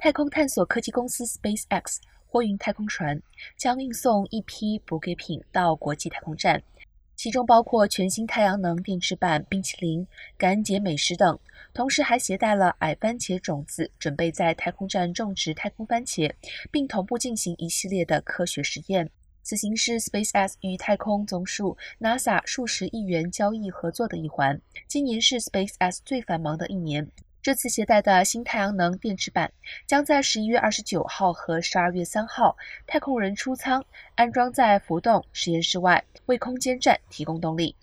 太空探索科技公司 SpaceX 货运太空船将运送一批补给品到国际太空站，其中包括全新太阳能电池板、冰淇淋、感恩节美食等，同时还携带了矮番茄种子，准备在太空站种植太空番茄，并同步进行一系列的科学实验。此行是 SpaceX 与太空总署 NASA 数十亿元交易合作的一环。今年是 SpaceX 最繁忙的一年。这次携带的新太阳能电池板将在十一月二十九号和十二月三号太空人出舱，安装在浮动实验室外，为空间站提供动力。